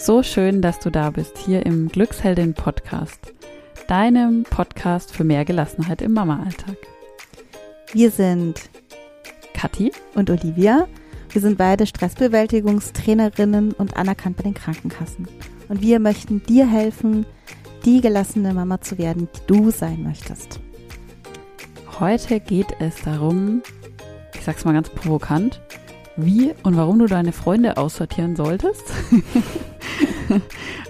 So schön, dass du da bist, hier im Glücksheldin Podcast, deinem Podcast für mehr Gelassenheit im Mama-Alltag. Wir sind Kathi und Olivia. Wir sind beide Stressbewältigungstrainerinnen und anerkannt bei den Krankenkassen. Und wir möchten dir helfen, die gelassene Mama zu werden, die du sein möchtest. Heute geht es darum, ich sag's mal ganz provokant, wie und warum du deine Freunde aussortieren solltest.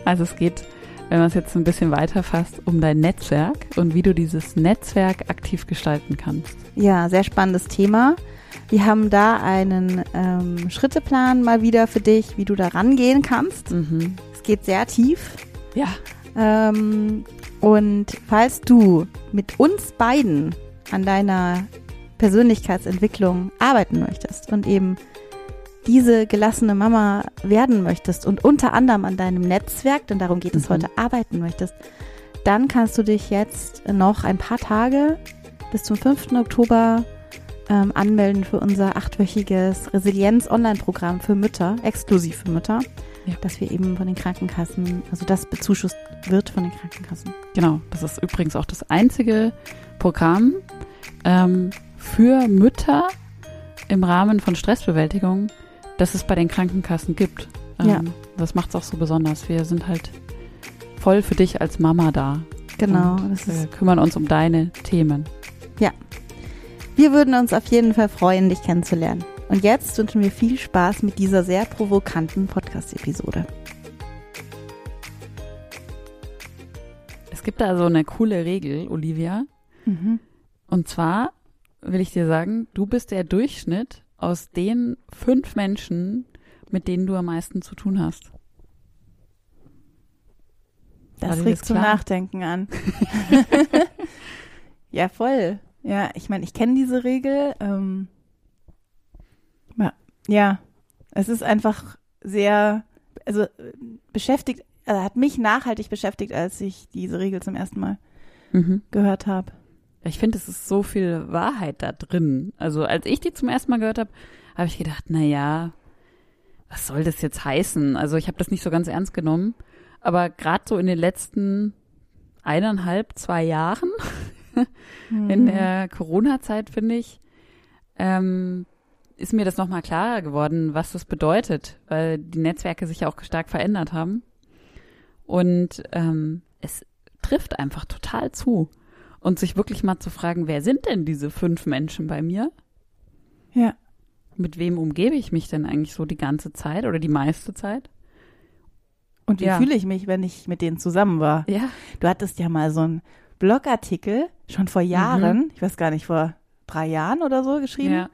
also es geht, wenn man es jetzt ein bisschen weiter fasst, um dein Netzwerk und wie du dieses Netzwerk aktiv gestalten kannst. Ja, sehr spannendes Thema. Wir haben da einen ähm, Schritteplan mal wieder für dich, wie du da rangehen kannst. Mhm. Es geht sehr tief. Ja. Ähm, und falls du mit uns beiden an deiner Persönlichkeitsentwicklung arbeiten möchtest und eben diese gelassene Mama werden möchtest und unter anderem an deinem Netzwerk, denn darum geht es mhm. heute, arbeiten möchtest, dann kannst du dich jetzt noch ein paar Tage bis zum 5. Oktober ähm, anmelden für unser achtwöchiges Resilienz-Online-Programm für Mütter, exklusiv für Mütter, ja. dass wir eben von den Krankenkassen, also das bezuschusst wird von den Krankenkassen. Genau, das ist übrigens auch das einzige Programm ähm, für Mütter im Rahmen von Stressbewältigung, das es bei den Krankenkassen gibt. Ähm, ja. Das macht es auch so besonders. Wir sind halt voll für dich als Mama da. Genau. wir kümmern uns um deine Themen. Ja. Wir würden uns auf jeden Fall freuen, dich kennenzulernen. Und jetzt wünschen wir viel Spaß mit dieser sehr provokanten Podcast-Episode. Es gibt da so eine coole Regel, Olivia. Mhm. Und zwar will ich dir sagen, du bist der Durchschnitt aus den fünf Menschen, mit denen du am meisten zu tun hast. Das regt zum Nachdenken an. ja, voll. Ja, ich meine, ich kenne diese Regel. Ähm, ja, es ist einfach sehr, also beschäftigt, also hat mich nachhaltig beschäftigt, als ich diese Regel zum ersten Mal mhm. gehört habe. Ich finde, es ist so viel Wahrheit da drin. Also als ich die zum ersten Mal gehört habe, habe ich gedacht, na ja, was soll das jetzt heißen? Also ich habe das nicht so ganz ernst genommen. Aber gerade so in den letzten eineinhalb, zwei Jahren mhm. in der Corona-Zeit, finde ich, ähm, ist mir das nochmal klarer geworden, was das bedeutet, weil die Netzwerke sich ja auch stark verändert haben. Und ähm, es trifft einfach total zu und sich wirklich mal zu fragen, wer sind denn diese fünf Menschen bei mir? Ja. Mit wem umgebe ich mich denn eigentlich so die ganze Zeit oder die meiste Zeit? Und wie ja. fühle ich mich, wenn ich mit denen zusammen war? Ja. Du hattest ja mal so einen Blogartikel schon vor Jahren, mhm. ich weiß gar nicht, vor drei Jahren oder so geschrieben. Ja.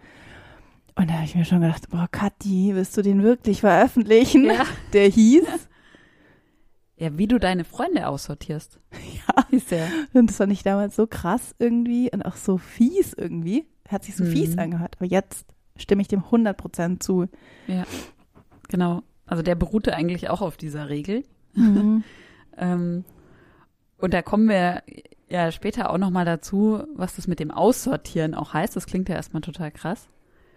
Und da habe ich mir schon gedacht, boah, Kathi, willst du den wirklich veröffentlichen? Ja. Der hieß ja, wie du deine Freunde aussortierst. Ja. Ist ja. Und das fand ich damals so krass irgendwie und auch so fies irgendwie. Hat sich so mhm. fies angehört. Aber jetzt stimme ich dem 100% zu. Ja, genau. Also der beruhte eigentlich auch auf dieser Regel. Mhm. ähm, und da kommen wir ja später auch nochmal dazu, was das mit dem Aussortieren auch heißt. Das klingt ja erstmal total krass.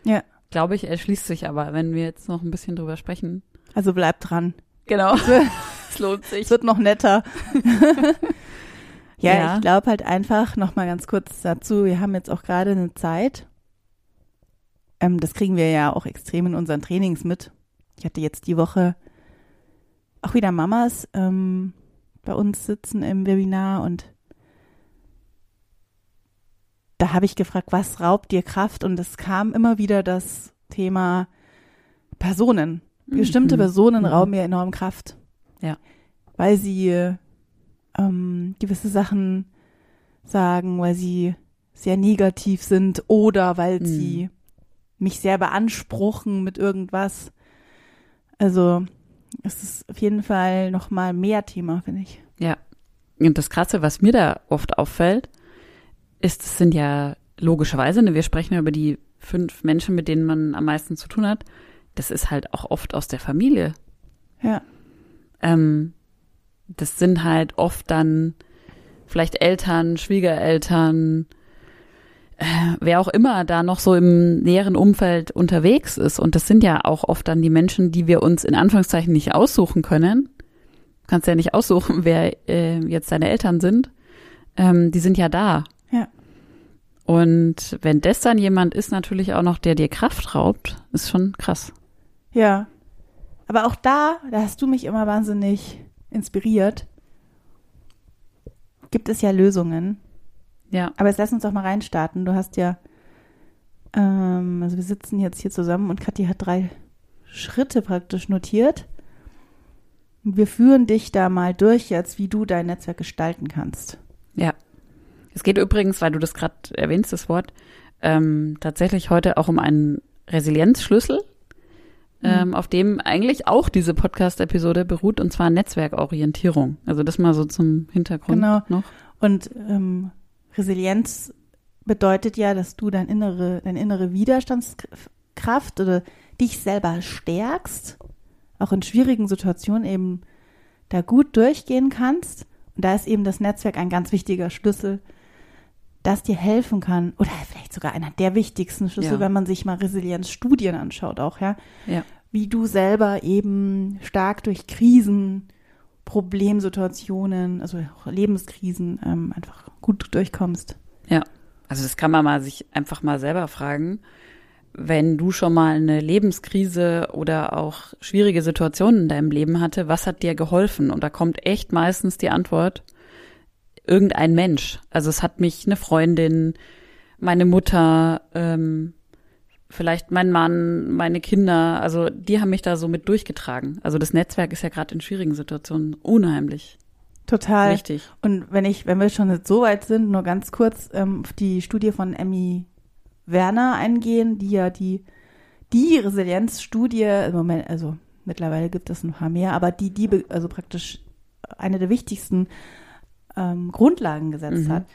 Ja. Glaube ich, erschließt sich aber, wenn wir jetzt noch ein bisschen drüber sprechen. Also bleib dran. Genau. Es lohnt sich. Es wird noch netter. ja, ja, ich glaube halt einfach, noch mal ganz kurz dazu, wir haben jetzt auch gerade eine Zeit, ähm, das kriegen wir ja auch extrem in unseren Trainings mit. Ich hatte jetzt die Woche auch wieder Mamas ähm, bei uns sitzen im Webinar und da habe ich gefragt, was raubt dir Kraft? Und es kam immer wieder das Thema Personen. Bestimmte mhm. Personen mhm. rauben mir enorm Kraft. Ja. Weil sie ähm, gewisse Sachen sagen, weil sie sehr negativ sind oder weil mhm. sie mich sehr beanspruchen mit irgendwas. Also es ist auf jeden Fall noch mal mehr Thema, finde ich. Ja. Und das Krasse, was mir da oft auffällt, ist, es sind ja logischerweise, ne, wir sprechen ja über die fünf Menschen, mit denen man am meisten zu tun hat. Das ist halt auch oft aus der Familie. Ja. Ähm, das sind halt oft dann vielleicht Eltern, Schwiegereltern, äh, wer auch immer da noch so im näheren Umfeld unterwegs ist. Und das sind ja auch oft dann die Menschen, die wir uns in Anführungszeichen nicht aussuchen können. Du kannst ja nicht aussuchen, wer äh, jetzt deine Eltern sind. Ähm, die sind ja da. Ja. Und wenn das dann jemand ist, natürlich auch noch, der dir Kraft raubt, ist schon krass. Ja. Aber auch da, da hast du mich immer wahnsinnig inspiriert, gibt es ja Lösungen. Ja. Aber jetzt lass uns doch mal reinstarten. Du hast ja, ähm, also wir sitzen jetzt hier zusammen und Kathi hat drei Schritte praktisch notiert. Wir führen dich da mal durch jetzt, wie du dein Netzwerk gestalten kannst. Ja. Es geht übrigens, weil du das gerade erwähnst, das Wort, ähm, tatsächlich heute auch um einen Resilienzschlüssel, ähm, auf dem eigentlich auch diese Podcast-Episode beruht, und zwar Netzwerkorientierung. Also das mal so zum Hintergrund Genau. noch. Und ähm, Resilienz bedeutet ja, dass du dein innere, deine innere Widerstandskraft oder dich selber stärkst, auch in schwierigen Situationen eben da gut durchgehen kannst. Und da ist eben das Netzwerk ein ganz wichtiger Schlüssel, das dir helfen kann, oder sogar einer der wichtigsten Schlüssel, Ja. wenn man sich mal Resilienzstudien anschaut, auch, ja Ja. wie du selber eben stark durch Krisen, Problemsituationen, also auch Lebenskrisen ähm, einfach gut durchkommst. Ja. Also das kann man mal sich einfach mal selber fragen. Wenn du schon mal eine Lebenskrise oder auch schwierige Situationen in deinem Leben hatte, was hat dir geholfen? Und da kommt echt meistens die Antwort, irgendein Mensch. Also es hat mich eine Freundin, meine Mutter, ähm, vielleicht mein Mann, meine Kinder, also die haben mich da so mit durchgetragen. Also das Netzwerk ist ja gerade in schwierigen Situationen unheimlich Total. wichtig. Und wenn ich, wenn wir schon jetzt so weit sind, nur ganz kurz ähm, auf die Studie von Emmy Werner eingehen, die ja die, die Resilienzstudie, im Moment, also mittlerweile gibt es ein paar mehr, aber die, die, also praktisch eine der wichtigsten ähm, Grundlagen gesetzt Mhm. hat.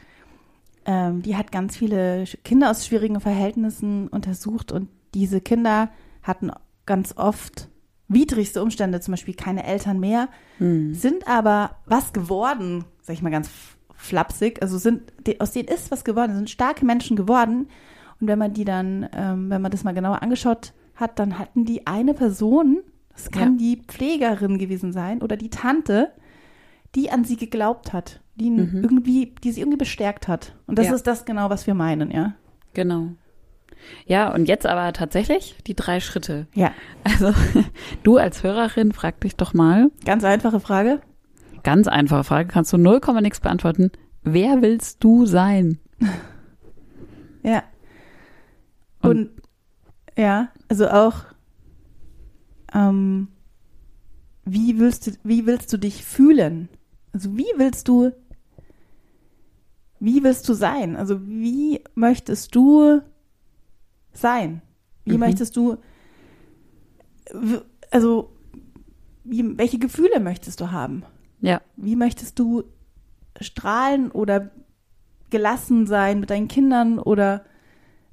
Ähm, die hat ganz viele Kinder aus schwierigen Verhältnissen untersucht und diese Kinder hatten ganz oft widrigste Umstände, zum Beispiel keine Eltern mehr, Hm. sind aber was geworden, sag ich mal ganz flapsig, also sind, aus denen ist was geworden, sind starke Menschen geworden. Und wenn man die dann, ähm, wenn man das mal genauer angeschaut hat, dann hatten die eine Person, das kann die Pflegerin gewesen sein oder die Tante, die an sie geglaubt hat, die Mhm. irgendwie, die sie irgendwie bestärkt hat. Und das Ja. ist das genau, was wir meinen, ja. Genau. Ja, und jetzt aber tatsächlich die drei Schritte. Ja, Also du als Hörerin frag dich doch mal, ganz einfache Frage. ganz einfache Frage, kannst du 0, nix beantworten. Wer willst du sein? Ja. Und- Und, ja, also auch, ähm, wie willst du, wie willst du dich fühlen? Also wie willst du, wie willst du sein? Also wie möchtest du sein? Wie Mhm. möchtest du, also wie, welche Gefühle möchtest du haben? Ja, Wie möchtest du strahlen oder gelassen sein mit deinen Kindern oder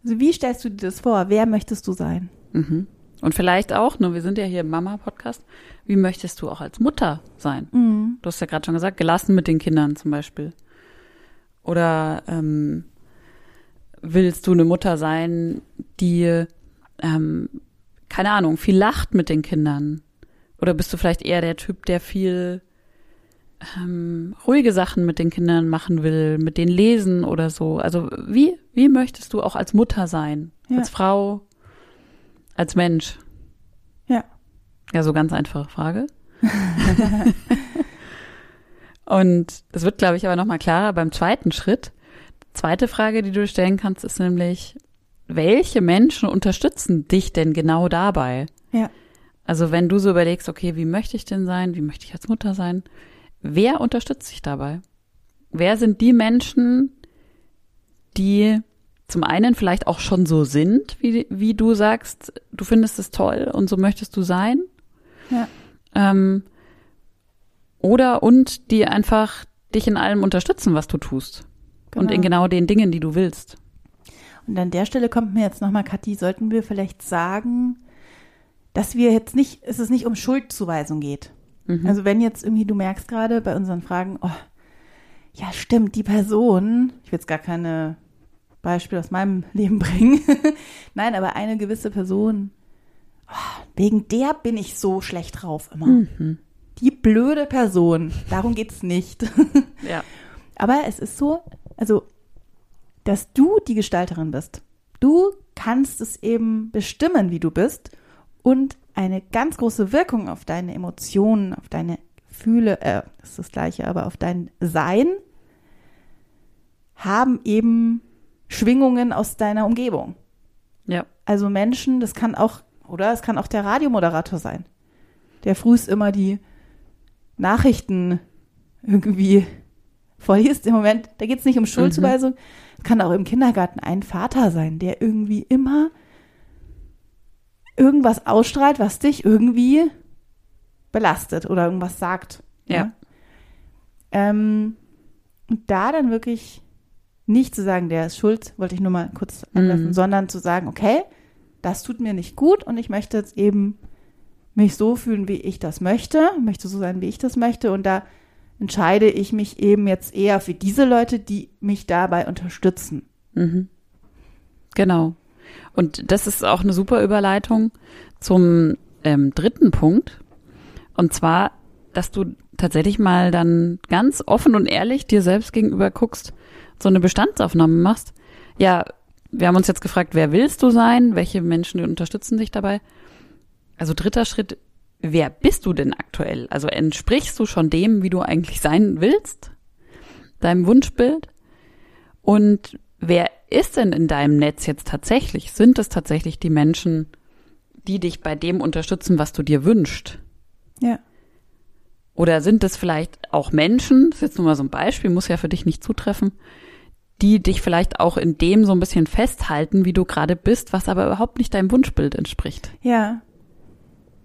also wie stellst du dir das vor? Wer möchtest du sein? mhm. Und vielleicht auch, ne, wir sind ja hier im Mama-Podcast, wie möchtest du auch als Mutter sein? Mhm. Du hast ja gerade schon gesagt, gelassen mit den Kindern zum Beispiel. Oder ähm, willst du eine Mutter sein, die, ähm, keine Ahnung, viel lacht mit den Kindern? Oder bist du vielleicht eher der Typ, der viel ähm, ruhige Sachen mit den Kindern machen will, mit denen lesen oder so? Also wie, wie möchtest du auch als Mutter sein? Ja. Als Frau, als Mensch? Ja. Ja, so ganz einfache Frage. Und das wird, glaube ich, aber nochmal klarer beim zweiten Schritt. Zweite Frage, die du stellen kannst, ist nämlich, welche Menschen unterstützen dich denn genau dabei? Ja. Also wenn du so überlegst, okay, wie möchte ich denn sein? Wie möchte ich als Mutter sein? Wer unterstützt dich dabei? Wer sind die Menschen, die zum einen vielleicht auch schon so sind, wie, wie du sagst, du findest es toll und so möchtest du sein? Ja. Ähm, oder und die einfach dich in allem unterstützen, was du tust. Und Genau. in genau den Dingen, die du willst. Und an der Stelle kommt mir jetzt nochmal, Kathi, sollten wir vielleicht sagen, dass wir jetzt nicht, es ist nicht um Schuldzuweisung geht. Mhm. Also wenn jetzt irgendwie du merkst gerade bei unseren Fragen, oh, ja stimmt, die Person, ich will jetzt gar keine Beispiel aus meinem Leben bringen. Nein, aber eine gewisse Person, oh, wegen der bin ich so schlecht drauf immer. Mhm. Die blöde Person, darum geht's nicht. Ja. Aber es ist so, also, dass du die Gestalterin bist. Du kannst es eben bestimmen, wie du bist und eine ganz große Wirkung auf deine Emotionen, auf deine Gefühle, äh, ist das gleiche, aber auf dein Sein haben eben Schwingungen aus deiner Umgebung. Ja. Also Menschen, das kann auch, oder es kann auch der Radiomoderator sein, der frühst immer die Nachrichten irgendwie vorliest. Im Moment, da geht es nicht um Schuldzuweisung, es kann auch im Kindergarten ein Vater sein, der irgendwie immer irgendwas ausstrahlt, was dich irgendwie belastet oder irgendwas sagt. Ja. Ähm, und da dann wirklich nicht zu sagen, der ist schuld, wollte ich nur mal kurz anwerfen, Mhm. sondern zu sagen, okay, das tut mir nicht gut und ich möchte jetzt eben mich so fühlen, wie ich das möchte, möchte so sein, wie ich das möchte und da entscheide ich mich eben jetzt eher für diese Leute, die mich dabei unterstützen. Mhm. Genau. Und das ist auch eine super Überleitung zum ähm, dritten Punkt. Und zwar, dass du tatsächlich mal dann ganz offen und ehrlich dir selbst gegenüber guckst, so eine Bestandsaufnahme machst. Ja, wir haben uns jetzt gefragt, wer willst du sein? Welche Menschen unterstützen dich dabei? Also dritter Schritt, wer bist du denn aktuell? Also entsprichst du schon dem, wie du eigentlich sein willst? Deinem Wunschbild? Und wer ist denn in deinem Netz jetzt tatsächlich? Sind es tatsächlich die Menschen, die dich bei dem unterstützen, was du dir wünschst? Ja. Oder sind es vielleicht auch Menschen, das ist jetzt nur mal so ein Beispiel, muss ja für dich nicht zutreffen, die dich vielleicht auch in dem so ein bisschen festhalten, wie du gerade bist, was aber überhaupt nicht deinem Wunschbild entspricht. Ja.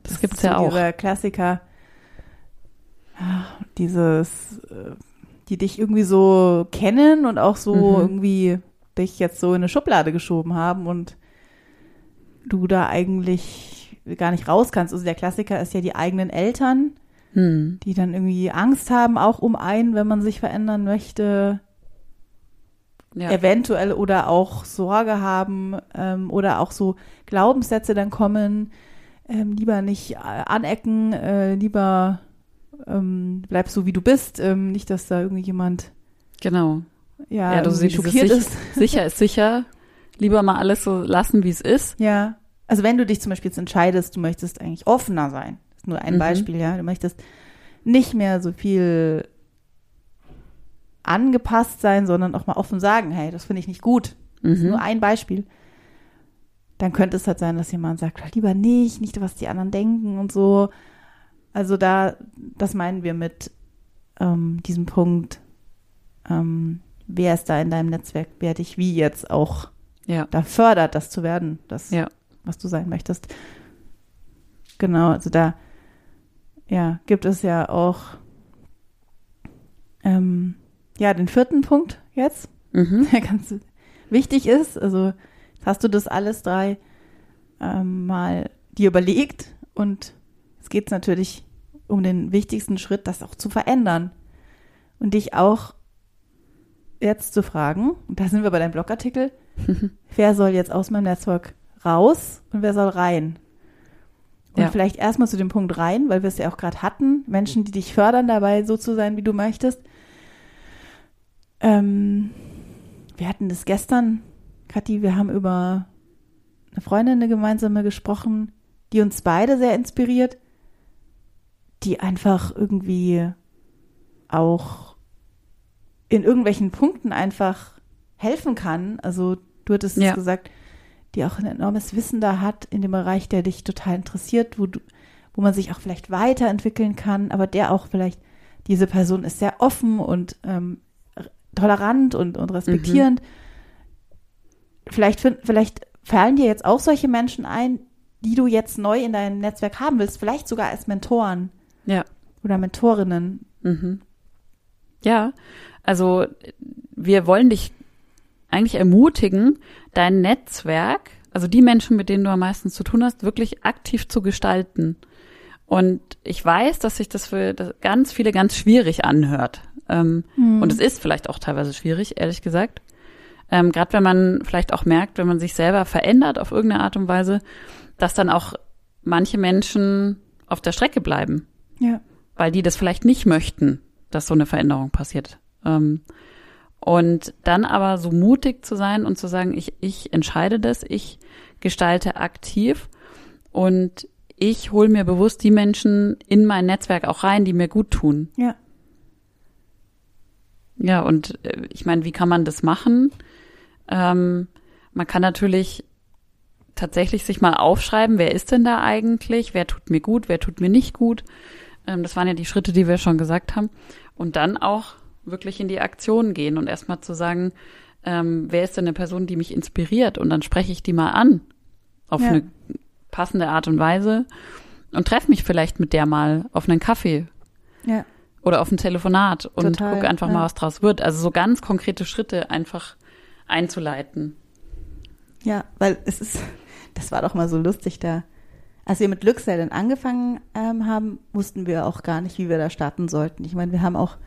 Das, gibt's ist ja so auch. Dieser Klassiker, ah, dieses, äh, die dich irgendwie so kennen und auch so Mhm. irgendwie dich jetzt so in eine Schublade geschoben haben und du da eigentlich gar nicht raus kannst. Also der Klassiker ist ja die eigenen Eltern, Hm. die dann irgendwie Angst haben, auch um einen, wenn man sich verändern möchte, Ja. eventuell oder auch Sorge haben ähm, oder auch so Glaubenssätze dann kommen, ähm, lieber nicht äh, anecken, äh, lieber ähm, bleib so wie du bist, ähm, nicht, dass da irgendwie jemand Genau. ja, Ja, du siehst, schockiert ist. Sicher ist sicher. Lieber mal alles so lassen, wie es ist. Ja, also wenn du dich zum Beispiel jetzt entscheidest, du möchtest eigentlich offener sein, das ist nur ein Mhm. Beispiel, ja, du möchtest nicht mehr so viel angepasst sein, sondern auch mal offen sagen, hey, das finde ich nicht gut. Das ist Mhm. nur ein Beispiel. Dann könnte es halt sein, dass jemand sagt, "Ah, lieber nicht, nicht, was die anderen denken und so. Also da, das meinen wir mit ähm, diesem Punkt, ähm, wer ist da in deinem Netzwerk, wer dich wie jetzt auch Ja. da fördert, das zu werden, das, Ja. was du sein möchtest. Genau, also da, ja, gibt es ja auch, ähm, ja, den vierten Punkt jetzt, Mhm. der ganz wichtig ist. Also hast du das alles drei ähm, mal dir überlegt und es geht natürlich um den wichtigsten Schritt, das auch zu verändern und dich auch jetzt zu fragen, und da sind wir bei deinem Blogartikel, wer soll jetzt aus meinem Netzwerk raus und wer soll rein? Und Ja. vielleicht erstmal zu dem Punkt rein, weil wir es ja auch gerade hatten, Menschen, die dich fördern dabei, so zu sein, wie du möchtest. Ähm, wir hatten das gestern, Kathi, wir haben über eine Freundin, eine gemeinsame gesprochen, die uns beide sehr inspiriert, die einfach irgendwie auch in irgendwelchen Punkten einfach helfen kann. Also du hattest Ja. es gesagt, die auch ein enormes Wissen da hat in dem Bereich, der dich total interessiert, wo du, wo man sich auch vielleicht weiterentwickeln kann, aber der auch vielleicht, diese Person ist sehr offen und ähm, tolerant und, und respektierend. Vielleicht, vielleicht fallen dir jetzt auch solche Menschen ein, die du jetzt neu in deinem Netzwerk haben willst, vielleicht sogar als Mentoren Ja. oder Mentorinnen. Mhm. Ja, also wir wollen dich eigentlich ermutigen, dein Netzwerk, also die Menschen, mit denen du am meisten zu tun hast, wirklich aktiv zu gestalten. Und ich weiß, dass sich das für ganz viele ganz schwierig anhört. Ähm, Und es ist vielleicht auch teilweise schwierig, ehrlich gesagt. Ähm, Gerade wenn man vielleicht auch merkt, wenn man sich selber verändert auf irgendeine Art und Weise, dass dann auch manche Menschen auf der Strecke bleiben. Ja. Weil die das vielleicht nicht möchten, dass so eine Veränderung passiert. Ähm, und dann aber so mutig zu sein und zu sagen, ich, ich entscheide das, ich gestalte aktiv und ich hole mir bewusst die Menschen in mein Netzwerk auch rein, die mir gut tun. Ja. Ja, und äh, ich meine, wie kann man das machen? Ähm, man kann natürlich tatsächlich sich mal aufschreiben, wer ist denn da eigentlich, wer tut mir gut, wer tut mir nicht gut. Ähm, das waren ja die Schritte, die wir schon gesagt haben. Und dann auch wirklich in die Aktion gehen und erstmal zu sagen, ähm, wer ist denn eine Person, die mich inspiriert? Und dann spreche ich die mal an auf Ja. eine passende Art und Weise und treffe mich vielleicht mit der mal auf einen Kaffee Ja. oder auf ein Telefonat und Total, gucke einfach ja. mal, was draus wird. Also so ganz konkrete Schritte einfach einzuleiten. Ja, weil es ist, das war doch mal so lustig da. Als wir mit Glücksel dann angefangen ähm, haben, wussten wir auch gar nicht, wie wir da starten sollten. Ich meine, wir haben auch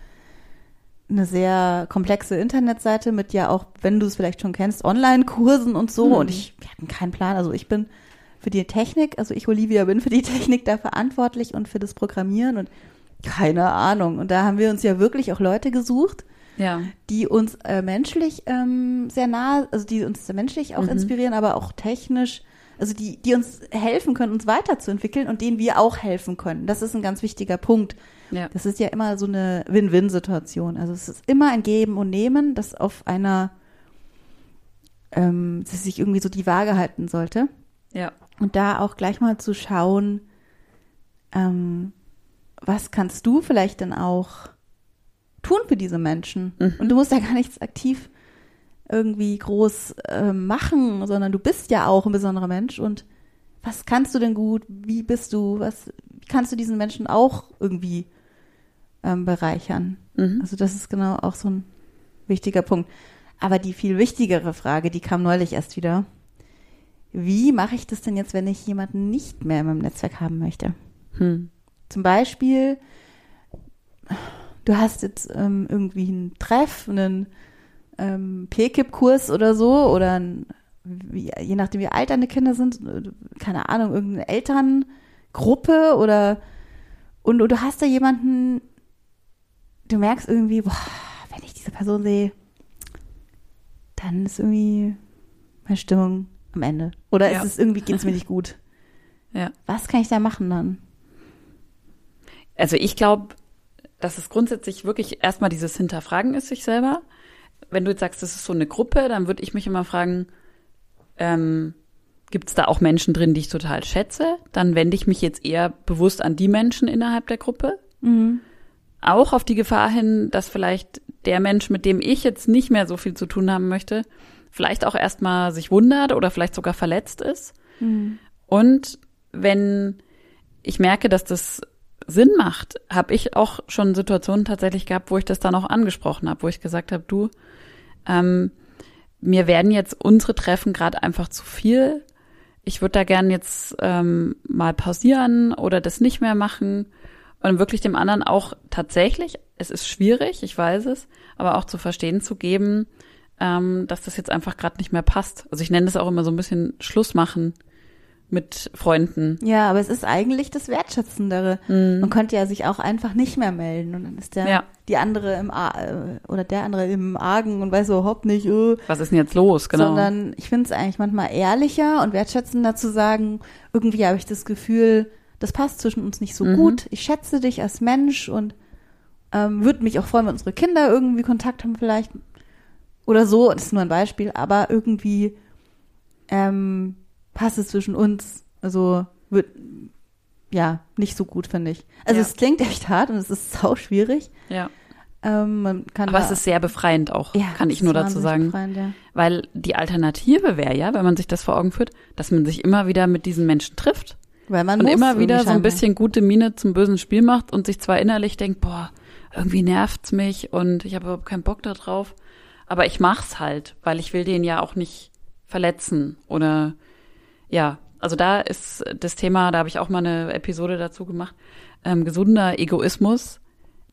eine sehr komplexe Internetseite mit ja auch, wenn du es vielleicht schon kennst, Online-Kursen und so. Mhm. Und ich, wir hatten keinen Plan. Also ich bin für die Technik, also ich, Olivia, bin für die Technik da verantwortlich und für das Programmieren und keine Ahnung. Und da haben wir uns ja wirklich auch Leute gesucht, Ja. die uns äh, menschlich ähm, sehr nah, also die uns menschlich auch Mhm. inspirieren, aber auch technisch, also die, die uns helfen können, uns weiterzuentwickeln und denen wir auch helfen können. Das ist ein ganz wichtiger Punkt. Ja. Das ist ja immer so eine Win-Win-Situation. Also es ist immer ein Geben und Nehmen, das auf einer, ähm, dass sich irgendwie so die Waage halten sollte. Ja. Und da auch gleich mal zu schauen, ähm, was kannst du vielleicht dann auch tun für diese Menschen? Mhm. Und du musst ja gar nichts aktiv irgendwie groß äh, machen, sondern du bist ja auch ein besonderer Mensch und was kannst du denn gut? Wie bist du? Was kannst du diesen Menschen auch irgendwie ähm, bereichern? Mhm. Also das ist genau auch so ein wichtiger Punkt. Aber die viel wichtigere Frage, die kam neulich erst wieder. Wie mache ich das denn jetzt, wenn ich jemanden nicht mehr in meinem Netzwerk haben möchte? Hm. Zum Beispiel, du hast jetzt ähm, irgendwie einen Treff, einen ähm, PKIP-Kurs oder so, oder ein, wie, je nachdem, wie alt deine Kinder sind, äh, keine Ahnung, irgendeine Elterngruppe oder und, und du hast da jemanden, du merkst irgendwie, boah, wenn ich diese Person sehe, dann ist irgendwie meine Stimmung am Ende. Oder Ja. ist es irgendwie, geht es mir nicht gut. Ja. Was kann ich da machen dann? Also ich glaube, dass es grundsätzlich wirklich erstmal dieses Hinterfragen ist sich selber. Wenn du jetzt sagst, das ist so eine Gruppe, dann würde ich mich immer fragen, ähm, gibt es da auch Menschen drin, die ich total schätze? Dann wende ich mich jetzt eher bewusst an die Menschen innerhalb der Gruppe. Mhm. Auch auf die Gefahr hin, dass vielleicht der Mensch, mit dem ich jetzt nicht mehr so viel zu tun haben möchte, vielleicht auch erstmal sich wundert oder vielleicht sogar verletzt ist. Mhm. Und wenn ich merke, dass das Sinn macht, habe ich auch schon Situationen tatsächlich gehabt, wo ich das dann auch angesprochen habe, wo ich gesagt habe, du, ähm, mir werden jetzt unsere Treffen gerade einfach zu viel. Ich würde da gern jetzt ähm, mal pausieren oder das nicht mehr machen und wirklich dem anderen auch tatsächlich, es ist schwierig, ich weiß es, aber auch zu verstehen zu geben, ähm, dass das jetzt einfach gerade nicht mehr passt. Also ich nenne das auch immer so ein bisschen Schluss machen mit Freunden. Ja, aber es ist eigentlich das Wertschätzendere. Man könnte ja sich auch einfach nicht mehr melden und dann ist der Ja. die andere im Ar äh, oder der andere im Argen und weiß überhaupt nicht, äh, Was ist denn jetzt los? Genau. sondern ich finde es eigentlich manchmal ehrlicher und wertschätzender zu sagen, irgendwie habe ich das Gefühl, das passt zwischen uns nicht so Mhm. gut. Ich schätze dich als Mensch und ähm, würde mich auch freuen, wenn unsere Kinder irgendwie Kontakt haben vielleicht oder so. Das ist nur ein Beispiel, aber irgendwie ähm, passt es zwischen uns. Also wird ja nicht so gut, finde ich. Also Ja. es klingt echt hart und es ist sau schwierig. ja. Ähm, man kann Aber es ist sehr befreiend auch, ja, kann ich nur dazu sagen. befreiend, ja. Weil die Alternative wäre ja, wenn man sich das vor Augen führt, dass man sich immer wieder mit diesen Menschen trifft Weil man und muss immer wieder so ein bisschen gute Miene zum bösen Spiel macht und sich zwar innerlich denkt, boah, irgendwie nervt's mich und ich habe überhaupt keinen Bock da drauf, aber ich mach's halt, weil ich will den ja auch nicht verletzen oder ja, also da ist das Thema, da habe ich auch mal eine Episode dazu gemacht, ähm, gesunder Egoismus.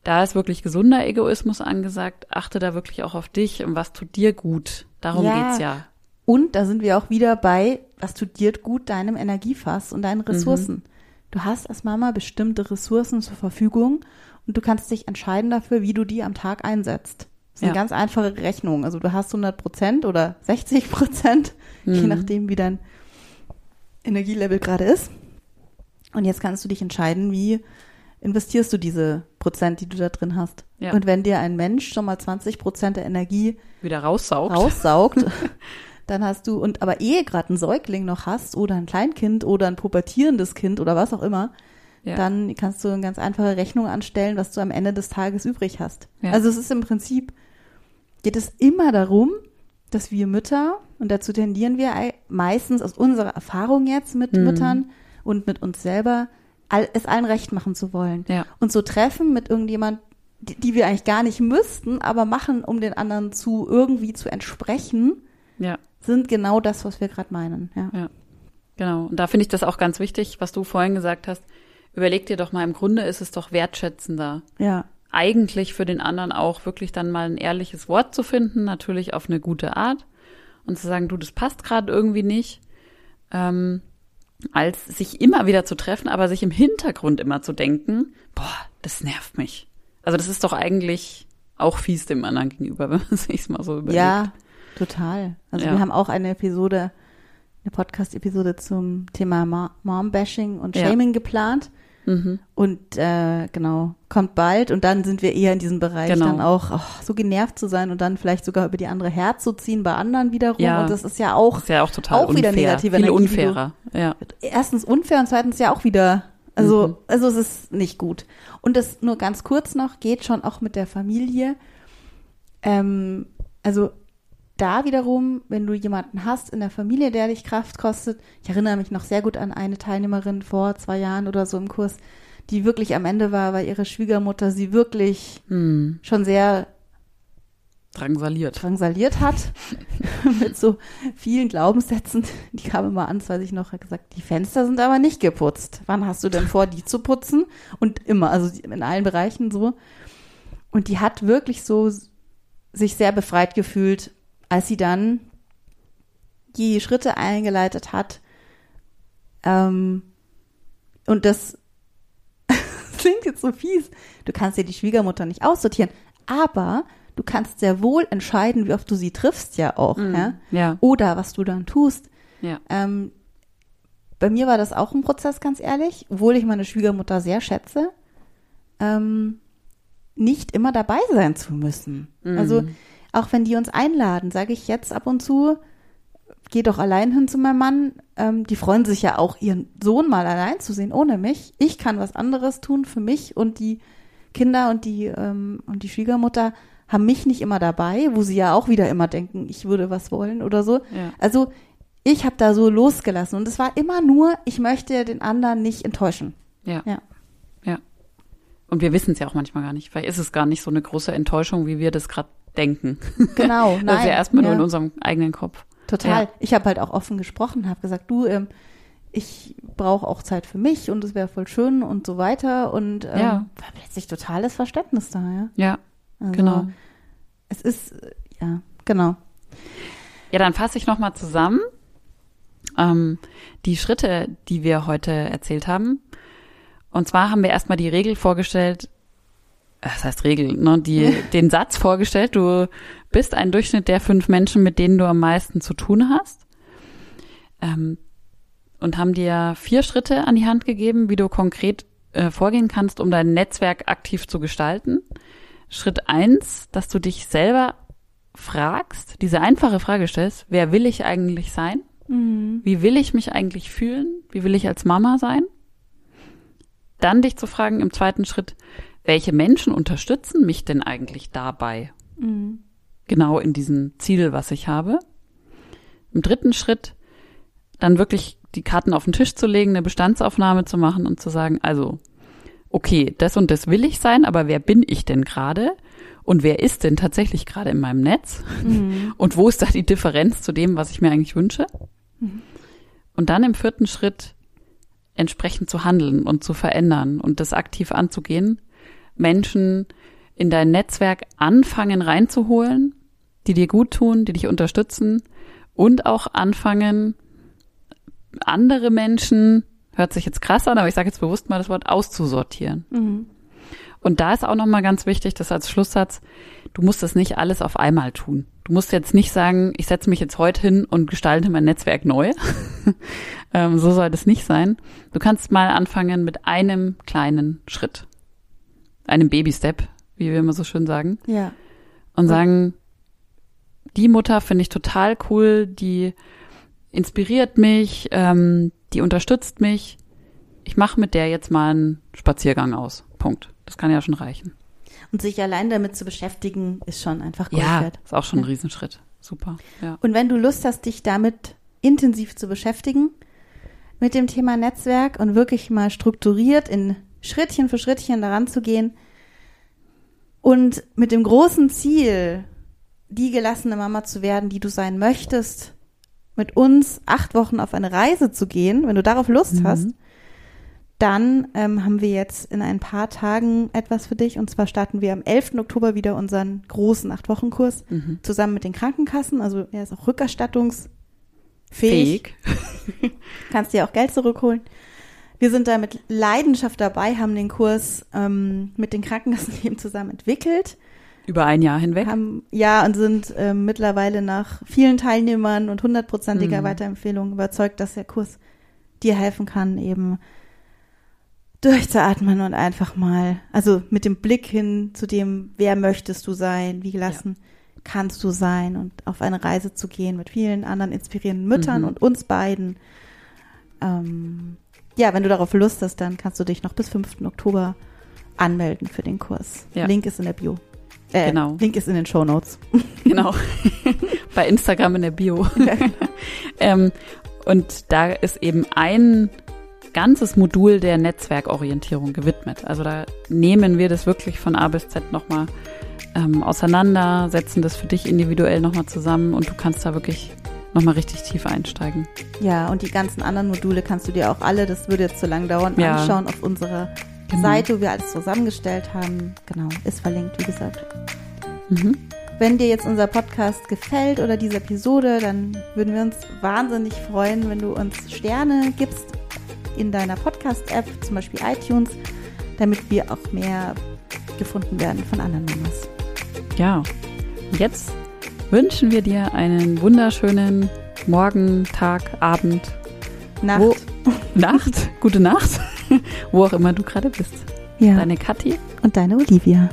da ist wirklich gesunder Egoismus angesagt. Achte da wirklich auch auf dich und was tut dir gut. Darum Ja. geht's ja. Und da sind wir auch wieder bei, was tut dir gut, deinem Energiefass und deinen Ressourcen. Du hast als Mama bestimmte Ressourcen zur Verfügung und du kannst dich entscheiden dafür, wie du die am Tag einsetzt. Das ist eine Ja. ganz einfache Rechnung. Also du hast 100 Prozent oder 60 Prozent, je Mhm. nachdem, wie dein Energielevel gerade ist. Und jetzt kannst du dich entscheiden, wie investierst du diese Prozent, die du da drin hast. Ja. Und wenn dir ein Mensch schon mal 20 Prozent der Energie Wieder raussaugt. raussaugt, dann hast du, und aber ehe gerade ein Säugling noch hast oder ein Kleinkind oder ein pubertierendes Kind oder was auch immer, Ja. dann kannst du eine ganz einfache Rechnung anstellen, was du am Ende des Tages übrig hast. Ja. Also es ist im Prinzip, geht es immer darum, dass wir Mütter, und dazu tendieren wir ei- meistens aus unserer Erfahrung jetzt mit Mhm. Müttern und mit uns selber, all, es allen recht machen zu wollen. Ja. Und so treffen mit irgendjemand, die, die wir eigentlich gar nicht müssten, aber machen, um den anderen zu irgendwie zu entsprechen, ja. sind genau das, was wir gerade meinen. Ja. Ja, genau. Und da finde ich das auch ganz wichtig, was du vorhin gesagt hast. Überleg dir doch mal, im Grunde ist es doch wertschätzender, ja. eigentlich für den anderen auch wirklich dann mal ein ehrliches Wort zu finden, natürlich auf eine gute Art und zu sagen, du, das passt gerade irgendwie nicht, ähm, als sich immer wieder zu treffen, aber sich im Hintergrund immer zu denken, boah, das nervt mich. Also das ist doch eigentlich auch fies dem anderen gegenüber, wenn man sich's mal so überlegt. Ja, total. Also Ja. wir haben auch eine Episode, eine Podcast-Episode zum Thema Ma- Mom-Bashing und Ja. Shaming geplant. Mhm. Und äh, genau, kommt bald und dann sind wir eher in diesem Bereich Genau. dann auch ach, so genervt zu sein und dann vielleicht sogar über die andere herzuziehen bei anderen wiederum. Ja. Und das ist ja auch ist ja auch total Auch wieder negative Viel Energie, unfairer. Ja. erstens unfair und zweitens ja auch wieder, also, Mhm. also es ist nicht gut. Und das nur ganz kurz noch, geht schon auch mit der Familie. Ähm, also da wiederum, wenn du jemanden hast in der Familie, der dich Kraft kostet, ich erinnere mich noch sehr gut an eine Teilnehmerin vor zwei Jahren oder so im Kurs, die wirklich am Ende war, weil ihre Schwiegermutter sie wirklich Hm. schon sehr Drangsaliert. drangsaliert hat mit so vielen Glaubenssätzen. Die kam immer an, das weiß ich noch, hat gesagt, die Fenster sind aber nicht geputzt. Wann hast du denn vor, die zu putzen? Und immer, also in allen Bereichen so. Und die hat wirklich so sich sehr befreit gefühlt, als sie dann die Schritte eingeleitet hat. Ähm, und das klingt jetzt so fies. Du kannst dir die Schwiegermutter nicht aussortieren, aber du kannst sehr wohl entscheiden, wie oft du sie triffst ja auch, Mhm. ja? Ja, Oder was du dann tust. ja. Ähm, bei mir war das auch ein Prozess, ganz ehrlich, obwohl ich meine Schwiegermutter sehr schätze, ähm, nicht immer dabei sein zu müssen. Mhm. Also auch wenn die uns einladen, sage ich jetzt ab und zu, geh doch allein hin zu meinem Mann. Ähm, die freuen sich ja auch, ihren Sohn mal allein zu sehen, ohne mich. Ich kann was anderes tun für mich und die Kinder und die ähm, und die Schwiegermutter haben mich nicht immer dabei, wo sie ja auch wieder immer denken, ich würde was wollen oder so. Ja. Also ich habe da so losgelassen und es war immer nur, ich möchte den anderen nicht enttäuschen. Ja. Ja. Ja. Und wir wissen es ja auch manchmal gar nicht. Vielleicht ist es gar nicht so eine große Enttäuschung, wie wir das gerade denken. Genau, nein. das ist ja erstmal nur ja. in unserem eigenen Kopf. Total. Ja. Ich habe halt auch offen gesprochen, habe gesagt, du, ähm, ich brauche auch Zeit für mich und es wäre voll schön und so weiter und ähm, Ja. war plötzlich totales Verständnis da, ja. Ja, Also, genau. Es ist, ja, genau. Ja, dann fasse ich nochmal zusammen. Ähm, die Schritte, die wir heute erzählt haben. Und zwar haben wir erstmal die Regel vorgestellt, das heißt Regel, ne, die, den Satz vorgestellt, du bist ein Durchschnitt der fünf Menschen, mit denen du am meisten zu tun hast. Ähm, und haben dir vier Schritte an die Hand gegeben, wie du konkret äh, vorgehen kannst, um dein Netzwerk aktiv zu gestalten. Schritt eins, dass du dich selber fragst, diese einfache Frage stellst, wer will ich eigentlich sein? Wie will ich mich eigentlich fühlen? Wie will ich als Mama sein? Dann dich zu fragen im zweiten Schritt, welche Menschen unterstützen mich denn eigentlich dabei? Genau in diesem Ziel, was ich habe. Im dritten Schritt dann wirklich die Karten auf den Tisch zu legen, eine Bestandsaufnahme zu machen und zu sagen, also, okay, das und das will ich sein, aber wer bin ich denn gerade? Und wer ist denn tatsächlich gerade in meinem Netz? Und wo ist da die Differenz zu dem, was ich mir eigentlich wünsche? Und dann im vierten Schritt entsprechend zu handeln und zu verändern und das aktiv anzugehen, Menschen in dein Netzwerk anfangen reinzuholen, die dir gut tun, die dich unterstützen und auch anfangen, andere Menschen, hört sich jetzt krass an, aber ich sage jetzt bewusst mal das Wort auszusortieren. Mhm. Und da ist auch nochmal ganz wichtig, das als Schlusssatz, du musst das nicht alles auf einmal tun. Du musst jetzt nicht sagen, ich setze mich jetzt heute hin und gestalte mein Netzwerk neu. ähm, so soll das nicht sein. Du kannst mal anfangen mit einem kleinen Schritt. Einem Baby-Step, wie wir immer so schön sagen. Ja. Und sagen, die Mutter finde ich total cool, die inspiriert mich, ähm, die unterstützt mich. Ich mache mit der jetzt mal einen Spaziergang aus. Punkt. Das kann ja schon reichen. Und sich allein damit zu beschäftigen, ist schon einfach Gold Ja, ist auch schon ein. Riesenschritt. Super. Ja. Und wenn du Lust hast, dich damit intensiv zu beschäftigen, mit dem Thema Netzwerk und wirklich mal strukturiert in Schrittchen für Schrittchen daran zu gehen und mit dem großen Ziel, die gelassene Mama zu werden, die du sein möchtest, mit uns acht Wochen auf eine Reise zu gehen, wenn du darauf Lust Mhm. hast, dann ähm, haben wir jetzt in ein paar Tagen etwas für dich. Und zwar starten wir am 11. Oktober wieder unseren großen Acht-Wochen-Kurs Mhm. zusammen mit den Krankenkassen. Also er ist auch rückerstattungsfähig. Fähig. Kannst dir auch Geld zurückholen. Wir sind da mit Leidenschaft dabei, haben den Kurs ähm, mit den Krankenkassen eben zusammen entwickelt. Über ein Jahr hinweg. Haben, ja, und sind ähm, mittlerweile nach vielen Teilnehmern und hundertprozentiger Mhm. Weiterempfehlung überzeugt, dass der Kurs dir helfen kann, eben durchzuatmen und einfach mal, also mit dem Blick hin zu dem, wer möchtest du sein, wie gelassen kannst du sein und auf eine Reise zu gehen mit vielen anderen inspirierenden Müttern Mhm. und uns beiden. Ähm, ja, wenn du darauf Lust hast, dann kannst du dich noch bis 5. Oktober anmelden für den Kurs. Ja. Link ist in der Bio. Äh, Genau. Link ist in den Show Notes. Genau. Bei Instagram in der Bio. ähm, und da ist eben ein ganzes Modul der Netzwerkorientierung gewidmet. Also da nehmen wir das wirklich von A bis Z nochmal ähm, auseinander, setzen das für dich individuell nochmal zusammen und du kannst da wirklich nochmal richtig tief einsteigen. Ja, und die ganzen anderen Module kannst du dir auch alle, das würde jetzt zu lang dauern, Ja. anschauen auf unserer Genau. Seite, wo wir alles zusammengestellt haben. Genau, ist verlinkt, wie gesagt. Mhm. Wenn dir jetzt unser Podcast gefällt oder diese Episode, dann würden wir uns wahnsinnig freuen, wenn du uns Sterne gibst in deiner Podcast-App, zum Beispiel iTunes, damit wir auch mehr gefunden werden von anderen Mamas. Ja, und jetzt wünschen wir dir einen wunderschönen Morgen, Tag, Abend, Nacht. Wo- Nacht, gute Nacht, wo auch immer du gerade bist. ja. Deine Kathi. Und deine Olivia.